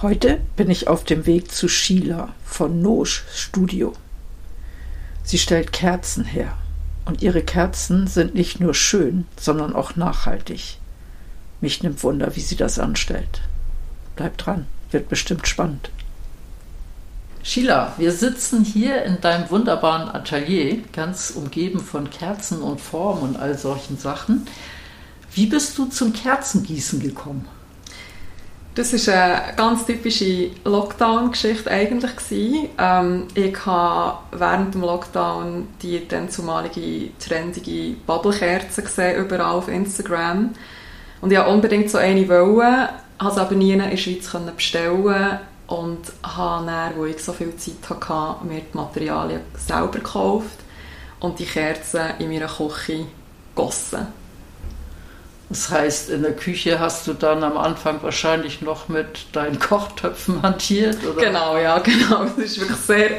Heute bin ich auf dem Weg zu Sheila von Nosch Studio. Sie stellt Kerzen her und ihre Kerzen sind nicht nur schön, sondern auch nachhaltig. Mich nimmt Wunder, wie sie das anstellt. Bleib dran, wird bestimmt spannend. Sheila, wir sitzen hier in deinem wunderbaren Atelier, ganz umgeben von Kerzen und Formen und all solchen Sachen. Wie bist du zum Kerzengießen gekommen? Das war eine ganz typische Lockdown-Geschichte eigentlich. Ähm, ich habe während dem Lockdown die dann zumalige trendige Bubblekerze gesehen, überall auf Instagram. Und ich wollte unbedingt so eine, wollen, habe es aber nie in der Schweiz bestellen und habe dann, wo ich so viel Zeit hatte, mir die Materialien selber gekauft und die Kerzen in meiner Küche gegossen. Das heißt, in der Küche hast du dann am Anfang wahrscheinlich noch mit deinen Kochtöpfen hantiert, oder? Genau, ja, genau. Es war wirklich sehr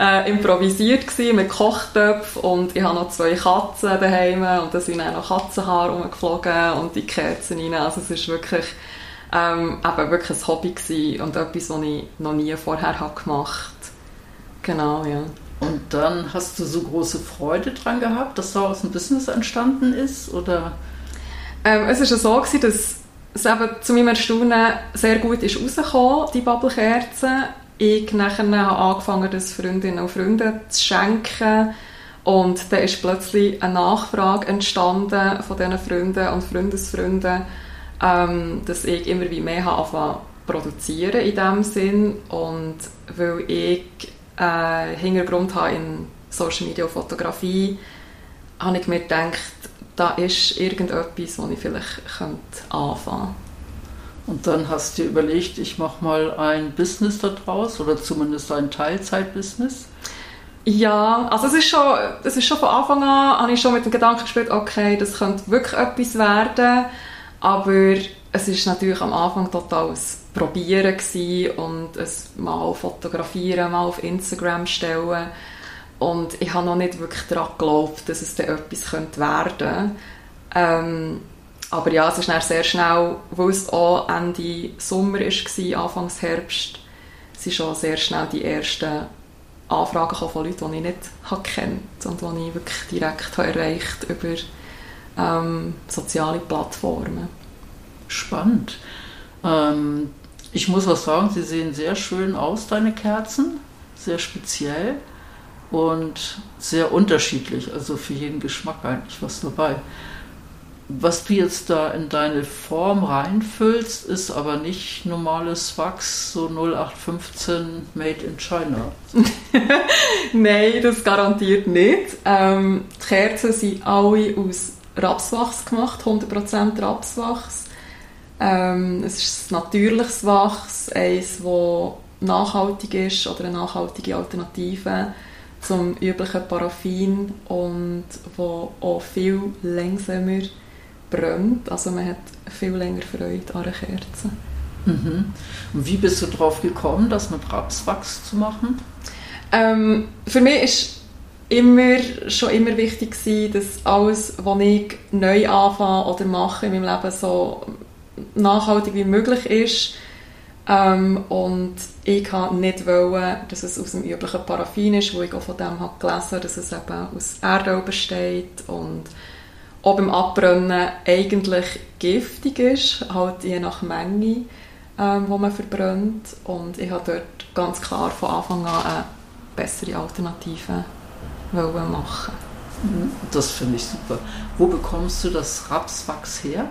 äh, improvisiert gewesen, mit Kochtöpfen und ich habe noch zwei Katzen daheim und da sind auch noch Katzenhaare rumgeflogen und die Kerzen rein. Also es war wirklich, ähm, eben wirklich ein Hobby gewesen und etwas, was ich noch nie vorher habe gemacht Genau, ja. Und dann hast du so große Freude dran gehabt, dass daraus ein Business entstanden ist, oder... Ähm, es war so, gewesen, dass es eben zu meinem Erstaunen sehr gut ist rausgekommen, die Bubblekerzen. Ich nachher habe angefangen, das Freundinnen und Freunden zu schenken. Und dann ist plötzlich eine Nachfrage entstanden von diesen Freunden und Freundesfreunden, ähm, dass ich immer wie mehr habe produzieren in diesem Sinn. Und weil ich äh, Hintergrund habe in Social Media und Fotografie, habe ich mir gedacht, da ist irgendetwas, wo ich vielleicht könnte anfangen könnte. Und dann hast du dir überlegt, ich mache mal ein Business daraus oder zumindest ein Teilzeitbusiness? Ja, also es ist schon, es ist schon von Anfang an, habe ich schon mit dem Gedanken gespielt, okay, das könnte wirklich etwas werden, aber es ist natürlich am Anfang total ein Probieren und es mal fotografieren, mal auf Instagram stellen und ich habe noch nicht wirklich daran geglaubt, dass es dann etwas könnte werden könnte. Ähm, aber ja, es ist dann sehr schnell, weil es auch Ende Sommer war, Anfang Herbst, sind schon sehr schnell die ersten Anfragen von Leuten, die ich nicht kennt und die ich wirklich direkt erreicht über ähm, soziale Plattformen. Spannend. Ähm, ich muss was sagen, sie sehen sehr schön aus, deine Kerzen, sehr speziell und sehr unterschiedlich, also für jeden Geschmack eigentlich was dabei. Was du jetzt da in deine Form reinfüllst, ist aber nicht normales Wachs, so 0815 Made in China. Nein, das garantiert nicht. Ähm, die Kerzen sind alle aus Rapswachs gemacht, 100% Rapswachs. Ähm, es ist natürliches Wachs, eines, das nachhaltig ist oder eine nachhaltige Alternative zum üblichen Paraffin und wo auch viel langsamer brennt. Also man hat viel länger Freude an einer Kerze. Mhm. Und wie bist du darauf gekommen, das mit Rapswachs zu machen? Ähm, für mich ist immer, schon immer wichtig gewesen, dass alles, was ich neu anfange oder mache in meinem Leben, so nachhaltig wie möglich ist ähm, und ich wollte nicht, wollen, dass es aus dem üblichen Paraffin ist, wo ich auch von dem habe gelesen dass es eben aus Erdöl besteht und auch beim Abbrennen eigentlich giftig ist, halt je nach Menge, ähm, wo man verbrennt. Und ich habe dort ganz klar von Anfang an eine bessere Alternative machen. Mhm. Das finde ich super. Wo bekommst du das Rapswachs her?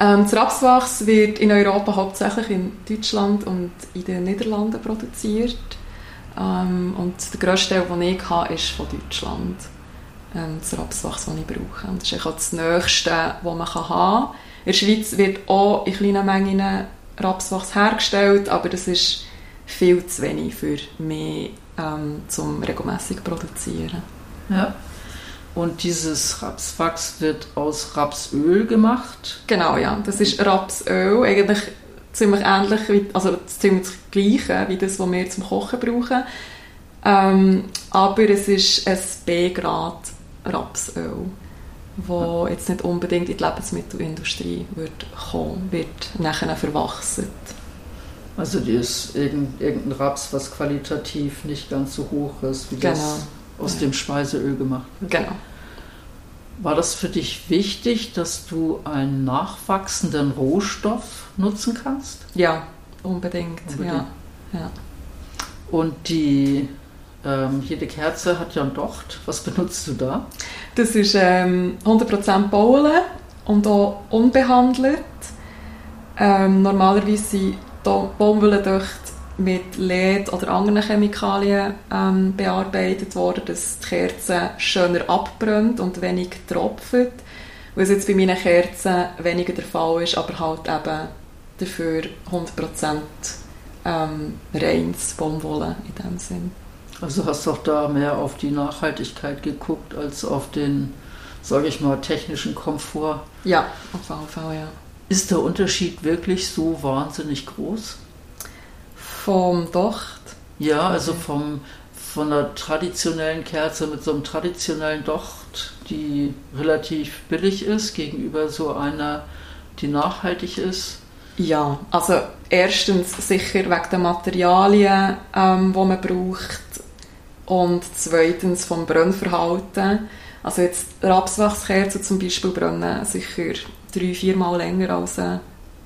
Ähm, das Rapswachs wird in Europa hauptsächlich in Deutschland und in den Niederlanden produziert. Ähm, und der grösste Teil, den ich habe, ist von Deutschland. Ähm, das Rapswachs, das ich brauche. Das ist auch das Nächste, was man haben kann. In der Schweiz wird auch in kleinen Mengen Rapswachs hergestellt, aber das ist viel zu wenig für mich ähm, zum regelmäßig produzieren. Ja. Und dieses Rapswachs wird aus Rapsöl gemacht? Genau, ja. Das ist Rapsöl, eigentlich ziemlich ähnlich, wie, also ziemlich das gleiche wie das, was wir zum Kochen brauchen. Ähm, aber es ist ein B-Grad Rapsöl, das jetzt nicht unbedingt in die Lebensmittelindustrie wird kommen, wird nachher verwachsen. Also die ist irgendein Raps, was qualitativ nicht ganz so hoch ist, wie genau. das aus ja. dem Speiseöl gemacht wird. Genau. War das für dich wichtig, dass du einen nachwachsenden Rohstoff nutzen kannst? Ja, unbedingt. unbedingt. Ja. ja. Und die ähm, jede Kerze hat ja ein Docht. Was benutzt du da? Das ist ähm, 100% Baumwolle und auch unbehandelt. Ähm, normalerweise sind Baumwollendöchte mit LED oder anderen Chemikalien ähm, bearbeitet worden, dass die Kerze schöner abbrennt und wenig tropft. Was jetzt bei meinen Kerzen weniger der Fall ist, aber halt eben dafür 100% ähm, reines Baumwolle in dem Sinn. Also hast du auch da mehr auf die Nachhaltigkeit geguckt als auf den, sage ich mal, technischen Komfort? Ja, auf jeden Fall, ja. Ist der Unterschied wirklich so wahnsinnig groß? Vom Docht? Ja, also vom, von einer traditionellen Kerze mit so einem traditionellen Docht, die relativ billig ist, gegenüber so einer, die nachhaltig ist. Ja, also erstens sicher wegen der Materialien, ähm, die man braucht und zweitens vom Brennverhalten. Also jetzt Rapswachskerzen zum Beispiel brennen sicher drei, viermal länger als eine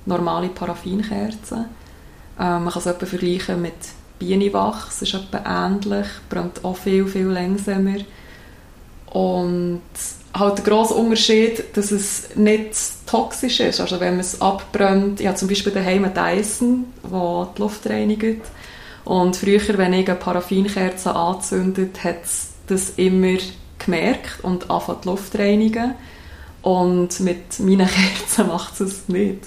normale Paraffinkerze. Ähm, man kann es etwa vergleichen mit Bienenwachs, ist etwa ähnlich, brennt auch viel, viel langsamer. Und halt der grosse Unterschied, dass es nicht toxisch ist. Also wenn man es abbrennt, ich habe zum Beispiel daheim einen Dyson, der die Luft reinigt. Und früher, wenn ich eine Paraffinkerze anzündet, hat es das immer gemerkt und angefangen die Luft reinigen. Und mit meinen Kerzen macht es es nicht.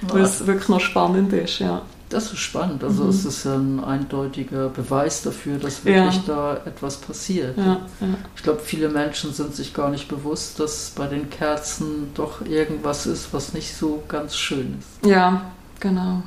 Was wirklich noch spannend ist, ja. Das ist spannend. Also mhm. es ist ein eindeutiger Beweis dafür, dass wirklich ja. da etwas passiert. Ja, ja. Ich glaube, viele Menschen sind sich gar nicht bewusst, dass bei den Kerzen doch irgendwas ist, was nicht so ganz schön ist. Ja, genau.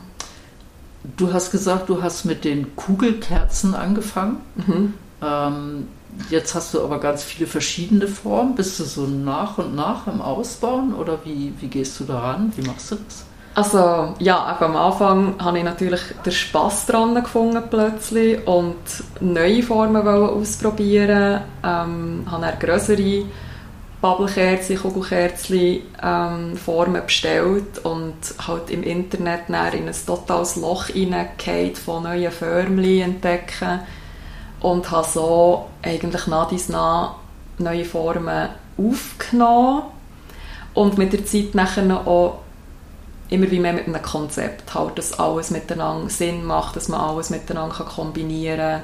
Du hast gesagt, du hast mit den Kugelkerzen angefangen. Mhm. Ähm, jetzt hast du aber ganz viele verschiedene Formen. Bist du so nach und nach im Ausbauen oder wie, wie gehst du daran? Wie machst du das? Also ja, am Anfang habe ich natürlich den Spass dran gefunden plötzlich und neue Formen ausprobieren. Ähm, habe dann größere Bubblekerzen, Kugelkerzen ähm, Formen bestellt und halt im Internet in ein totales Loch hineingefallen von neuen Förmchen entdecken und habe so eigentlich nach dies nach neue Formen aufgenommen und mit der Zeit nachher auch immer wie mehr mit einem Konzept halt, dass alles miteinander Sinn macht, dass man alles miteinander kann kombinieren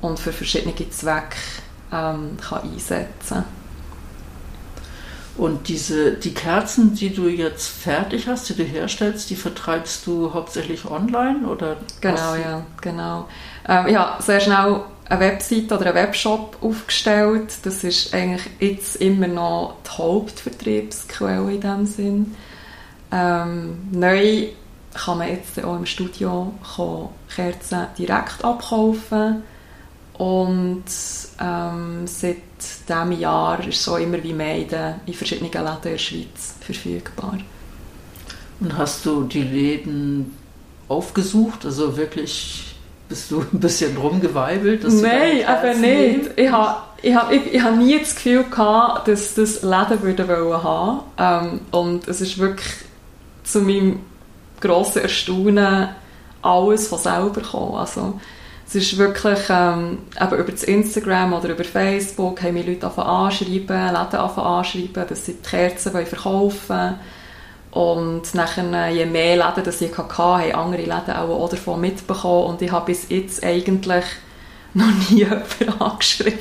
und für verschiedene Zwecke ähm, kann einsetzen kann. Und diese, die Kerzen, die du jetzt fertig hast, die du herstellst, die vertreibst du hauptsächlich online? Oder genau, ja, genau. Ähm, habe sehr schnell eine Website oder einen Webshop aufgestellt. Das ist eigentlich jetzt immer noch die Hauptvertriebsquelle in diesem Sinn. Ähm, neu kann man jetzt auch im Studio Kerzen direkt abkaufen. Und ähm, seit diesem Jahr ist so immer wie mehr in, den, in verschiedenen Läden in der Schweiz verfügbar. Und hast du die Läden aufgesucht? Also wirklich bist du ein bisschen rumgeweibelt? Nein, aber nicht. Ich habe ich habe ich, ich hab nie das Gefühl gehabt, dass das Läden würde wollen haben. Ähm, und es ist wirklich zu meinem grossen Erstaunen alles von selber gekommen. Also, es ist wirklich ähm, über das Instagram oder über Facebook haben mich Leute anschreiben, Läden anschreiben, dass sie die Kerzen verkaufen wollen. Und nachher, je mehr Läden das ich hatte, haben andere Läden auch davon mitbekommen. Und ich habe bis jetzt eigentlich noch nie jemanden angeschrieben.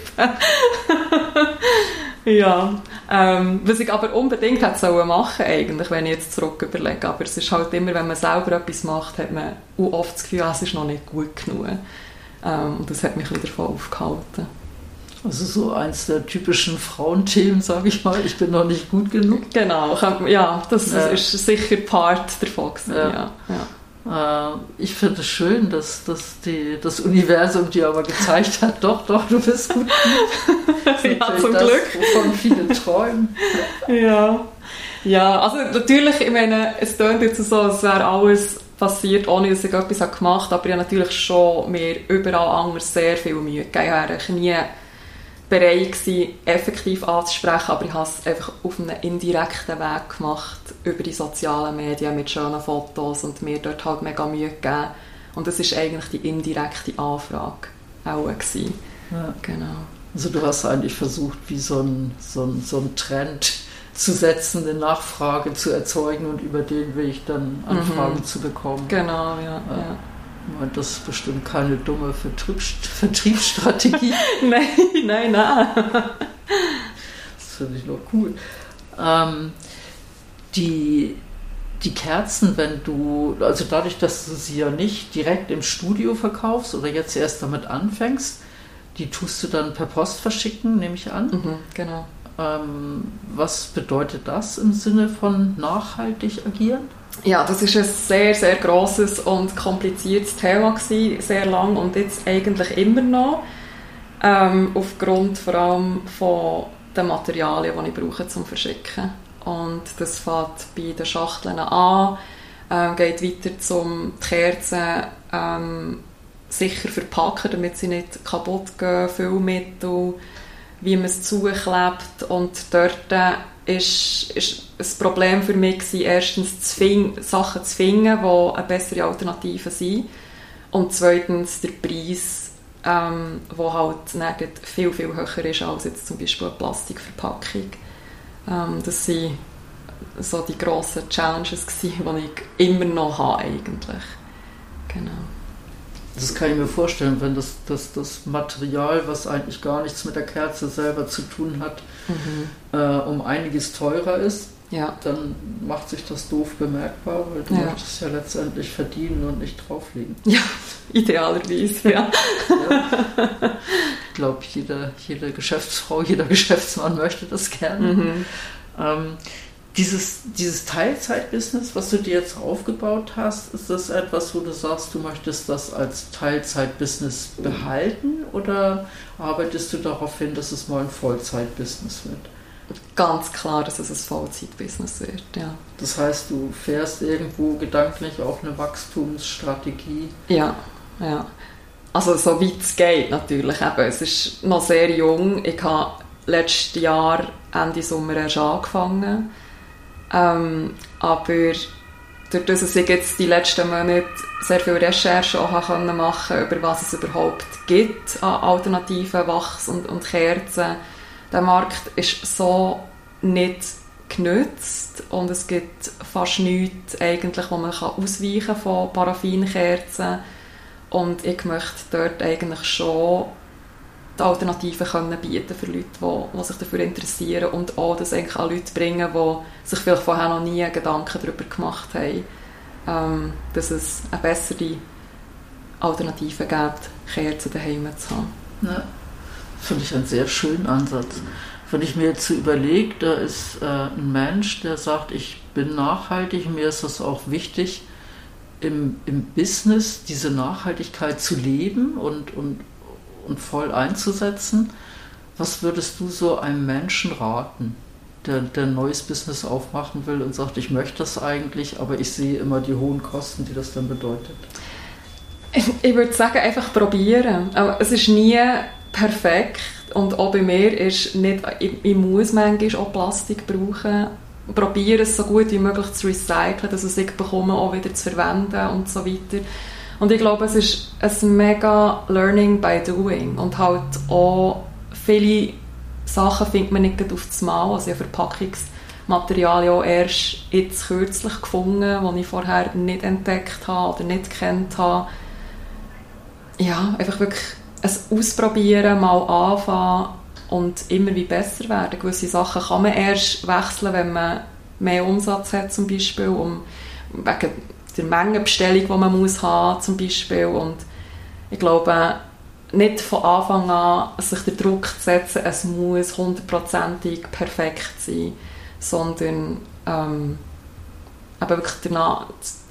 ja, Ähm, was ich aber unbedingt hätte sollen machen eigentlich, wenn ich jetzt zurück überlege. Aber es ist halt immer, wenn man selber etwas macht, hat man auch oft das Gefühl, ah, es ist noch nicht gut genug. Ähm, und das hat mich wieder davon aufgehalten. Also so eins der typischen Frauenthemen, sage ich mal, ich bin noch nicht gut genug. Genau, ja, das ja. ist sicher Part davon. Gewesen, ja. Ja. ja. Äh, ich finde es schön, dass, dass die, das Universum dir aber gezeigt hat, doch, doch, du bist gut. ja, zum das, Glück. Wovon viele träumen. ja. ja, also natürlich, ich meine, es klingt jetzt so, als wäre alles passiert, ohne dass ich etwas gemacht habe, aber ich habe natürlich schon mir überall anders sehr viel Mühe gegeben. Ich habe nie bereit gewesen, effektiv anzusprechen, aber ich habe es einfach auf einem indirekten Weg gemacht, über die sozialen Medien mit schönen Fotos und mir dort halt mega Mühe gegeben. Und das ist eigentlich die indirekte Anfrage auch gewesen. Ja. Genau. Also du hast eigentlich versucht, wie so ein, so ein, so ein Trend zu setzen, eine Nachfrage zu erzeugen und über den Weg dann Anfragen mhm. zu bekommen. Genau, ja. ja. ja. Das ist bestimmt keine dumme Vertriebsstrategie. nein, nein, nein. Das finde ich noch cool. Ähm, die, die Kerzen, wenn du, also dadurch, dass du sie ja nicht direkt im Studio verkaufst oder jetzt erst damit anfängst, die tust du dann per Post verschicken, nehme ich an. Mhm, genau. Ähm, was bedeutet das im Sinne von nachhaltig agieren? ja, das ist ein sehr, sehr grosses und kompliziertes Thema gewesen, sehr lang und jetzt eigentlich immer noch. Ähm, aufgrund vor allem von den Materialien, die ich brauche zum Verschicken. Und das fängt bei den Schachteln an, äh, geht weiter zum die Kerzen ähm, sicher verpacken, damit sie nicht kaputt gehen, Füllmittel, wie man es zuklebt und dort ist, ist ein Problem für mich gewesen, erstens zu finden, Sachen zu finden, die eine bessere Alternative sind und zweitens der Preis, ähm, halt viel, viel höher ist als jetzt zum Beispiel eine Plastikverpackung. Ähm, das sind so die grossen Challenges gewesen, die ich immer noch habe eigentlich. Genau. Das kann ich mir vorstellen, wenn das, das, das Material, was eigentlich gar nichts mit der Kerze selber zu tun hat, mhm. äh, um einiges teurer ist, ja. dann macht sich das doof bemerkbar, weil du ja. möchtest ja letztendlich verdienen und nicht drauflegen. Ja, idealerweise, ja. ja. Ich glaube, jede, jede Geschäftsfrau, jeder Geschäftsmann möchte das gerne. Mhm. Ähm, dieses, dieses Teilzeitbusiness, was du dir jetzt aufgebaut hast, ist das etwas, wo du sagst, du möchtest das als Teilzeitbusiness behalten oder arbeitest du darauf hin, dass es mal ein Vollzeitbusiness wird? Ganz klar, dass es ein Vollzeitbusiness wird, ja. Das heißt, du fährst irgendwo gedanklich auf eine Wachstumsstrategie? Ja, ja. Also so weit es geht natürlich. Eben, es ist noch sehr jung. Ich habe letztes Jahr Ende Sommer erst angefangen ähm, aber durch das, dass ich jetzt die letzten Monate sehr viel Recherche auch machen konnte, über was es überhaupt gibt an alternativen Wachs und, und Kerzen, der Markt ist so nicht genützt und es gibt fast nichts eigentlich, wo man kann ausweichen von Paraffinkerzen. Und ich möchte dort eigentlich schon die Alternativen können bieten für Leute, die, die sich dafür interessieren und auch das eigentlich an Leute bringen, die sich vielleicht vorher noch nie Gedanken darüber gemacht haben, ähm, dass es eine bessere Alternative gibt, Kerzen daheim zu haben. Ja, finde ich einen sehr schönen Ansatz. Wenn ich mir jetzt überlege, da ist äh, ein Mensch, der sagt, ich bin nachhaltig, mir ist das auch wichtig, im, im Business diese Nachhaltigkeit zu leben und, und und voll einzusetzen. Was würdest du so einem Menschen raten, der, der ein neues Business aufmachen will und sagt, ich möchte das eigentlich, aber ich sehe immer die hohen Kosten, die das dann bedeutet? Ich würde sagen, einfach probieren. Aber es ist nie perfekt und auch bei mir ist nicht, ich, ich muss manchmal auch Plastik brauchen. Probiere es so gut wie möglich zu recyceln, dass ich es bekomme, auch wieder zu verwenden und so weiter. Und ich glaube, es ist ein mega Learning by Doing und halt auch viele Sachen findet man nicht auf das Mal. Also ich habe Verpackungsmaterialien auch erst jetzt kürzlich gefunden, die ich vorher nicht entdeckt habe oder nicht kennt habe. Ja, einfach wirklich ein Ausprobieren, mal anfangen und immer wie besser werden. Gewisse Sachen kann man erst wechseln, wenn man mehr Umsatz hat zum Beispiel, um, wegen der Mengenbestellung, die man muss haben zum Beispiel. Und ich glaube, nicht von Anfang an sich den Druck zu setzen, es muss hundertprozentig perfekt sein, sondern ähm, wirklich danach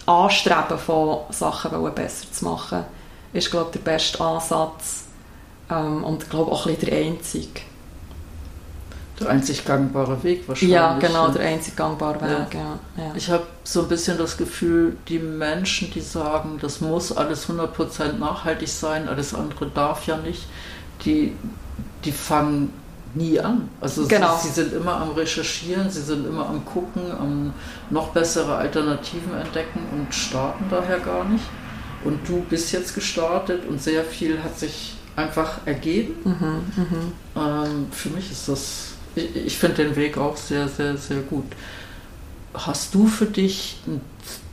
Anstreben von Sachen besser zu machen, ist glaube ich, der beste Ansatz ähm, und glaube auch ein bisschen der einzige. Der einzig gangbare Weg wahrscheinlich. Ja, genau, der einzig gangbare Weg. Ja. Ja. Ich habe so ein bisschen das Gefühl, die Menschen, die sagen, das muss alles 100% nachhaltig sein, alles andere darf ja nicht, die, die fangen nie an. Also genau. sie, sie, sind immer am Recherchieren, sie sind immer am Gucken, am noch bessere Alternativen entdecken und starten daher gar nicht. Und du bist jetzt gestartet und sehr viel hat sich einfach ergeben. Mhm, mh. ähm, für mich ist das ich, ich finde den Weg auch sehr, sehr, sehr gut. Hast du für dich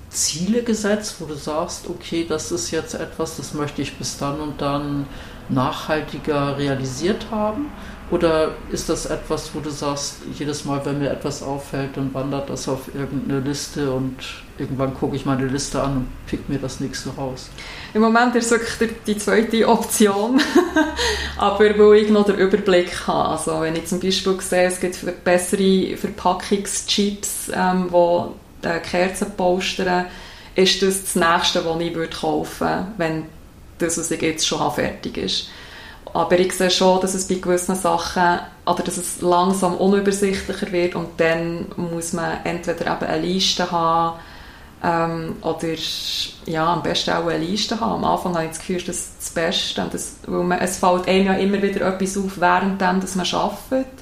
Ziele gesetzt, wo du sagst, okay, das ist jetzt etwas, das möchte ich bis dann und dann nachhaltiger realisiert haben? Oder ist das etwas, wo du sagst, jedes Mal, wenn mir etwas auffällt, dann wandert das auf irgendeine Liste und irgendwann gucke ich meine Liste an und pick mir das nächste raus? Im Moment ist wirklich die zweite Option, aber wo ich noch den Überblick habe. Also wenn ich zum Beispiel sehe, es gibt bessere Verpackungschips, ähm, die äh, Kerzen postern, ist das das Nächste, was ich würde kaufen würde, wenn das, was ich jetzt schon habe, fertig ist. Aber ich sehe schon, dass es bei gewissen Sachen oder dass es langsam unübersichtlicher wird und dann muss man entweder eben eine Liste haben ähm, oder ja, am besten auch eine Liste haben. Am Anfang habe ich das Gefühl, das ist das Beste. Das, weil man, es fällt einem ja immer wieder etwas auf, während man arbeitet.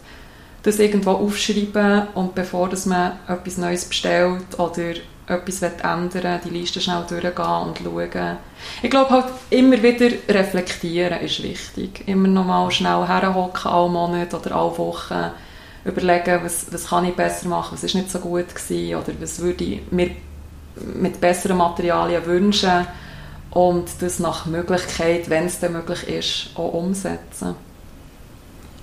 Das irgendwo aufschreiben und bevor dass man etwas Neues bestellt oder etwas ändern die Liste schnell durchgehen und schauen. Ich glaube halt, immer wieder reflektieren ist wichtig. Immer noch mal schnell herhocken, alle Monate oder alle Wochen, überlegen, was, was kann ich besser machen, was ist nicht so gut gewesen oder was würde ich mir mit besseren Materialien wünschen und das nach Möglichkeit, wenn es denn möglich ist, auch umsetzen.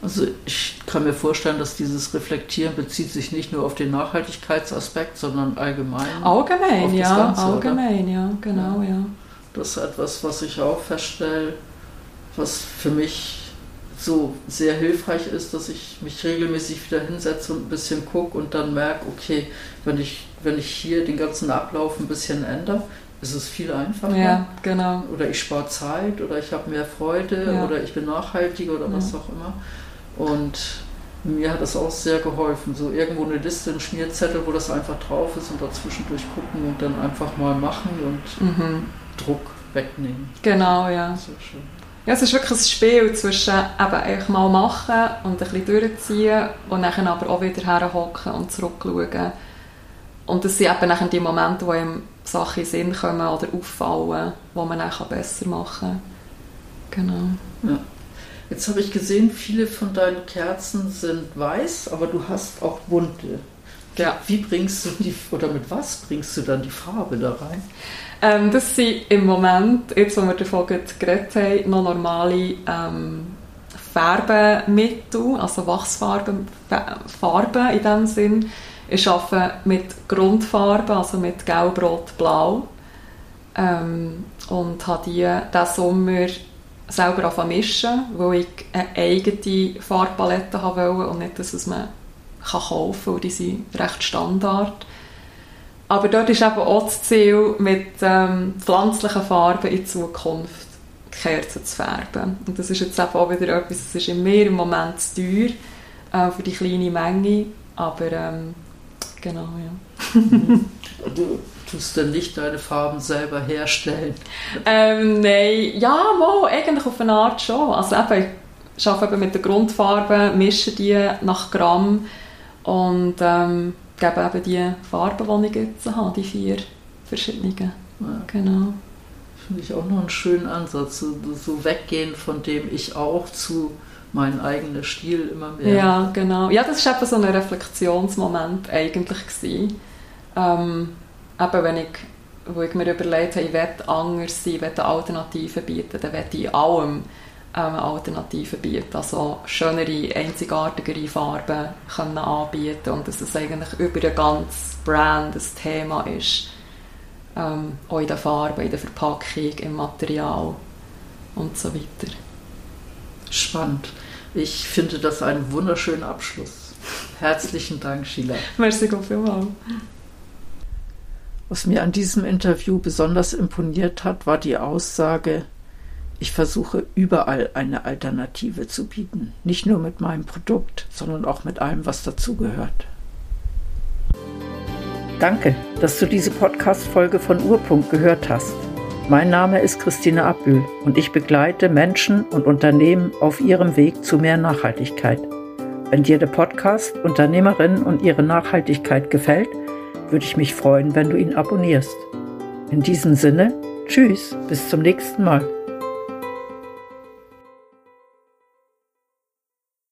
Also ich kann mir vorstellen, dass dieses Reflektieren bezieht sich nicht nur auf den Nachhaltigkeitsaspekt, sondern allgemein. Allgemein, ja, Ganze, allgemein, oder? ja, genau, ja. ja. Das ist etwas, was ich auch feststelle, was für mich so sehr hilfreich ist, dass ich mich regelmäßig wieder hinsetze und ein bisschen gucke und dann merke, okay, wenn ich, wenn ich hier den ganzen Ablauf ein bisschen ändere, ist es viel einfacher. Ja, genau. Oder ich spare Zeit oder ich habe mehr Freude ja. oder ich bin nachhaltiger oder ja. was auch immer. Und mir hat das auch sehr geholfen. So irgendwo eine Liste, ein Schmierzettel, wo das einfach drauf ist und dazwischen durchgucken und dann einfach mal machen und mhm. Druck wegnehmen. Genau, ja. Sehr schön. Ja, es ist wirklich ein Spiel zwischen eben einfach mal machen und ein bisschen durchziehen und dann aber auch wieder herhocken und zurückschauen. Und das sind eben dann die Momente, wo einem Sachen in den Sinn kommen oder auffallen, wo man dann besser machen kann. Genau. Ja. Jetzt habe ich gesehen, viele von deinen Kerzen sind weiß, aber du hast auch bunte. Ja. Wie bringst du die, oder mit was bringst du dann die Farbe da rein? Ähm, das sind im Moment, jetzt wo wir davon geredet haben, noch normale ähm, Färbemittel, also Wachsfarben Farben in dem Sinn. Ich arbeite mit Grundfarben, also mit Gelb, Rot, Blau. Ähm, und habe die diesen Sommer selber anfangen mischen, weil ich eine eigene Farbpalette haben wollte und nicht das, was man kann kaufen kann, weil die sind recht Standard. Aber dort ist eben auch das Ziel, mit ähm, pflanzlichen Farben in Zukunft Kerzen zu färben. Und das ist jetzt eben auch wieder etwas, das ist in mir im Moment zu teuer äh, für die kleine Menge, aber ähm, genau, ja. du tust dann nicht deine Farben selber herstellen? Ähm, nein, ja, mal, eigentlich auf eine Art schon. Also eben, ich arbeite eben mit den Grundfarben, mische die nach Gramm und ähm, gebe eben die Farben, die ich jetzt habe, die vier verschiedenen. Ja. Genau. Finde ich auch noch einen schönen Ansatz, so, so weggehen von dem ich auch zu meinem eigenen Stil immer mehr. Ja, genau. Ja, das war eben so ein Reflexionsmoment eigentlich. Gewesen. Ähm, eben wenn ich, wo ich mir überlegt habe, ich will anders sein, ich will eine Alternative bieten, dann will ich in allem ähm, Alternativen bieten, also schönere, einzigartigere Farben können anbieten und dass es eigentlich über den ganzen Brand ein Thema ist, ähm, auch in der Farbe, in der Verpackung, im Material und so weiter. Spannend. Ich finde das einen wunderschönen Abschluss. Herzlichen Dank, Sheila. Merci vielmals. Was mir an diesem Interview besonders imponiert hat, war die Aussage, ich versuche überall eine Alternative zu bieten. Nicht nur mit meinem Produkt, sondern auch mit allem, was dazugehört. Danke, dass du diese Podcast-Folge von Urpunkt gehört hast. Mein Name ist Christine Abbühl und ich begleite Menschen und Unternehmen auf ihrem Weg zu mehr Nachhaltigkeit. Wenn dir der Podcast Unternehmerinnen und ihre Nachhaltigkeit gefällt, würde ich mich freuen, wenn du ihn abonnierst. In diesem Sinne, tschüss, bis zum nächsten Mal.